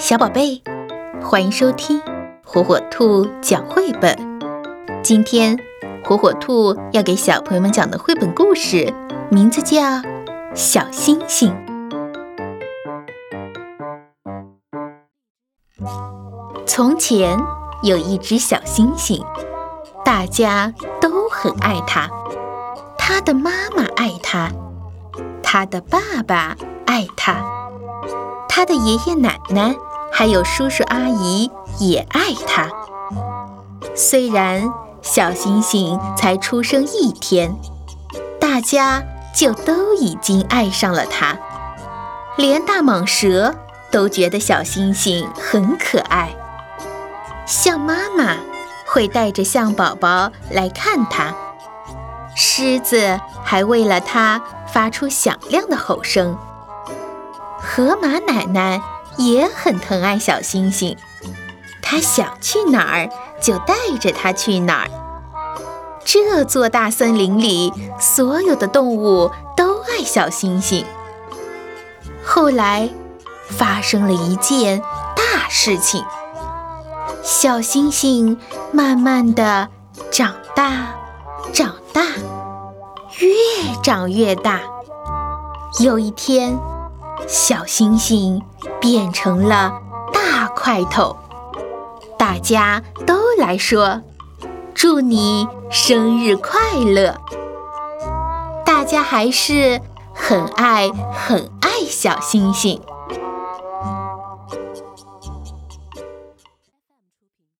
小宝贝，欢迎收听火火兔讲绘本。今天，火火兔要给小朋友们讲的绘本故事名字叫《小星星》。从前有一只小星星，大家都很爱它。它的妈妈爱它，它的爸爸爱它，它的爷爷奶奶。还有叔叔阿姨也爱它。虽然小星星才出生一天，大家就都已经爱上了它，连大蟒蛇都觉得小星星很可爱。象妈妈会带着象宝宝来看它，狮子还为了它发出响亮的吼声。河马奶奶。也很疼爱小星星，他想去哪儿就带着它去哪儿。这座大森林里，所有的动物都爱小星星。后来，发生了一件大事情，小星星慢慢的长大，长大，越长越大。有一天。小星星变成了大块头，大家都来说：“祝你生日快乐！”大家还是很爱很爱小星星。